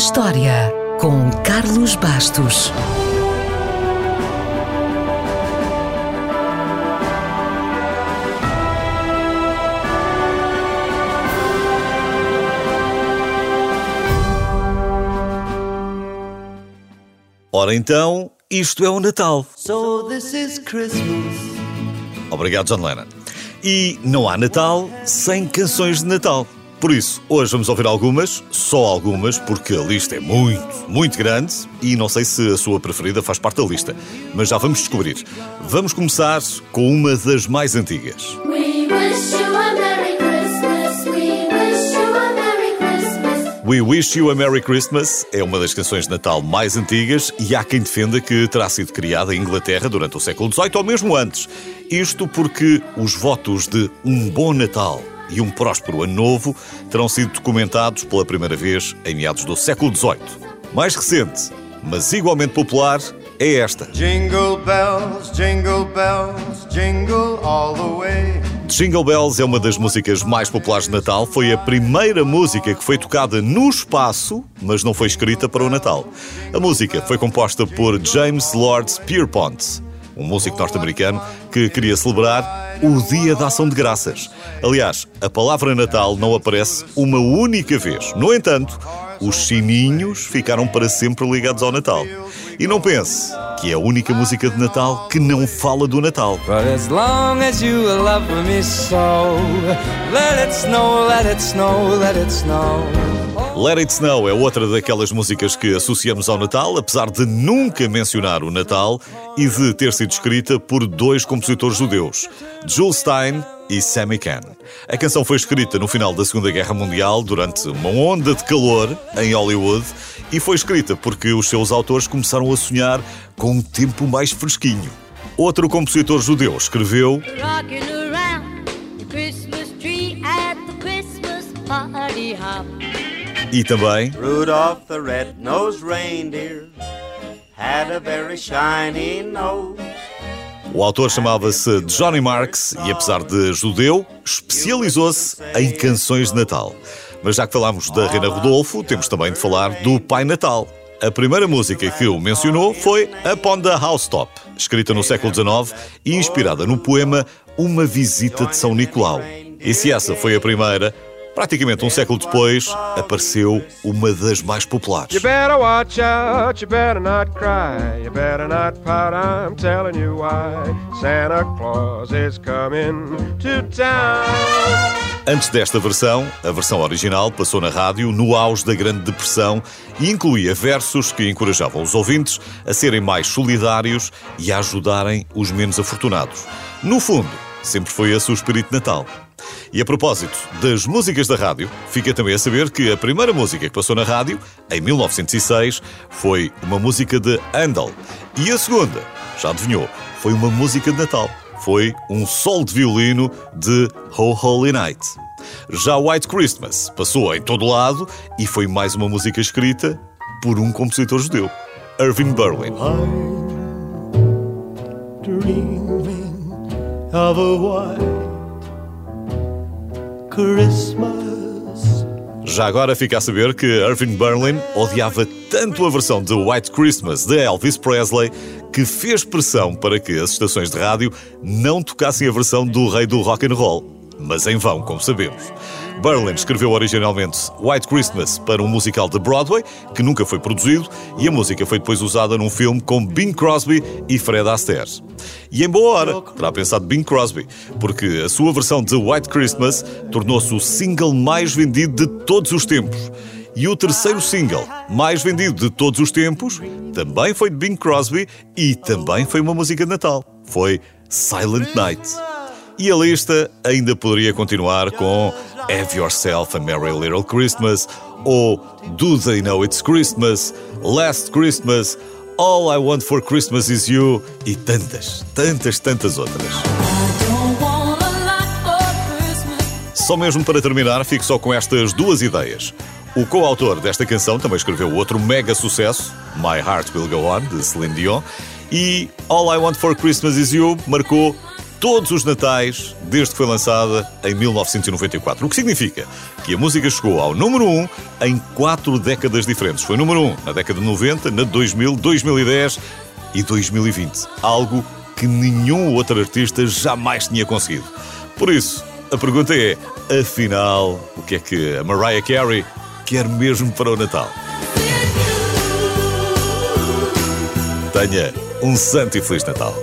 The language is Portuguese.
História, com Carlos Bastos. Ora então, isto é o Natal. So this is Christmas. Obrigado, John Lennon. E não há Natal sem canções de Natal. Por isso, hoje vamos ouvir algumas, só algumas, porque a lista é muito, muito grande e não sei se a sua preferida faz parte da lista, mas já vamos descobrir. Vamos começar com uma das mais antigas. We wish you a Merry Christmas. We wish you a Merry Christmas. We Wish You a Merry Christmas é uma das canções de Natal mais antigas e há quem defenda que terá sido criada em Inglaterra durante o século XVIII ou mesmo antes. Isto porque os votos de um bom Natal e um próspero ano novo terão sido documentados pela primeira vez em meados do século XVIII. Mais recente, mas igualmente popular, é esta. Jingle bells, jingle bells, jingle all the way. Jingle Bells é uma das músicas mais populares de Natal. Foi a primeira música que foi tocada no espaço, mas não foi escrita para o Natal. A música foi composta por James Lord Pierpont, um músico norte-americano que queria celebrar o Dia da Ação de Graças. Aliás, a palavra Natal não aparece uma única vez. No entanto, os sininhos ficaram para sempre ligados ao Natal. E não pense que é a única música de Natal que não fala do Natal. But let it snow, é outra daquelas músicas que associamos ao Natal, apesar de nunca mencionar o Natal e de ter sido escrita por dois compositores judeus, Jules Stein e Sammy Kahn. A canção foi escrita no final da Segunda Guerra Mundial, durante uma onda de calor em Hollywood, e foi escrita porque os seus autores começaram a sonhar com um tempo mais fresquinho. Outro compositor judeu escreveu party hop. E também Rudolph the red-nosed reindeer had a very shiny nose. O autor chamava-se Johnny Marks e, apesar de judeu, especializou-se em canções de Natal. Mas já que falámos da Reina Rodolfo, temos também de falar do Pai Natal. A primeira música que o mencionou foi Upon the Housetop, escrita no século XIX e inspirada no poema Uma Visita de São Nicolau. E se essa foi a primeira, praticamente um século depois, apareceu uma das mais populares. Antes desta versão, a versão original passou na rádio no auge da Grande Depressão e incluía versos que encorajavam os ouvintes a serem mais solidários e a ajudarem os menos afortunados. No fundo, sempre foi esse o espírito Natal. E a propósito das músicas da rádio, fica também a saber que a primeira música que passou na rádio, em 1906, foi uma música de Handel. E a segunda, já adivinhou, foi uma música de Natal. Foi um sol de violino de Ho Holy Night. Já White Christmas passou em todo lado e foi mais uma música escrita por um compositor judeu, Irving Berlin. dreaming of a white Christmas. Já agora fica a saber que Irving Berlin odiava tanto a versão de White Christmas de Elvis Presley que fez pressão para que as estações de rádio não tocassem a versão do rei do rock and roll. Mas em vão, como sabemos. Berlin escreveu originalmente White Christmas para um musical de Broadway, que nunca foi produzido, e a música foi depois usada num filme com Bing Crosby e Fred Astaire. E em boa hora, terá pensado Bing Crosby, porque a sua versão de White Christmas tornou-se o single mais vendido de todos os tempos. E o terceiro single mais vendido de todos os tempos também foi de Bing Crosby e também foi uma música de Natal. Foi Silent Night. E a lista ainda poderia continuar com Have Yourself a Merry Little Christmas ou Do They Know It's Christmas, Last Christmas, All I Want for Christmas Is You e tantas, tantas, tantas outras. Só mesmo para terminar, fico só com estas duas ideias. O coautor desta canção também escreveu outro mega sucesso, My Heart Will Go On, de Celine Dion, e All I Want for Christmas Is You marcou todos os natais desde que foi lançada em 1994. O que significa que a música chegou ao número 1 em quatro décadas diferentes. Foi número 1 na década de 90, na 2000, 2010 e 2020. Algo que nenhum outro artista jamais tinha conseguido. Por isso, a pergunta é: afinal, o que é que a Mariah Carey quer mesmo para o Natal? Tenha um santo e feliz Natal.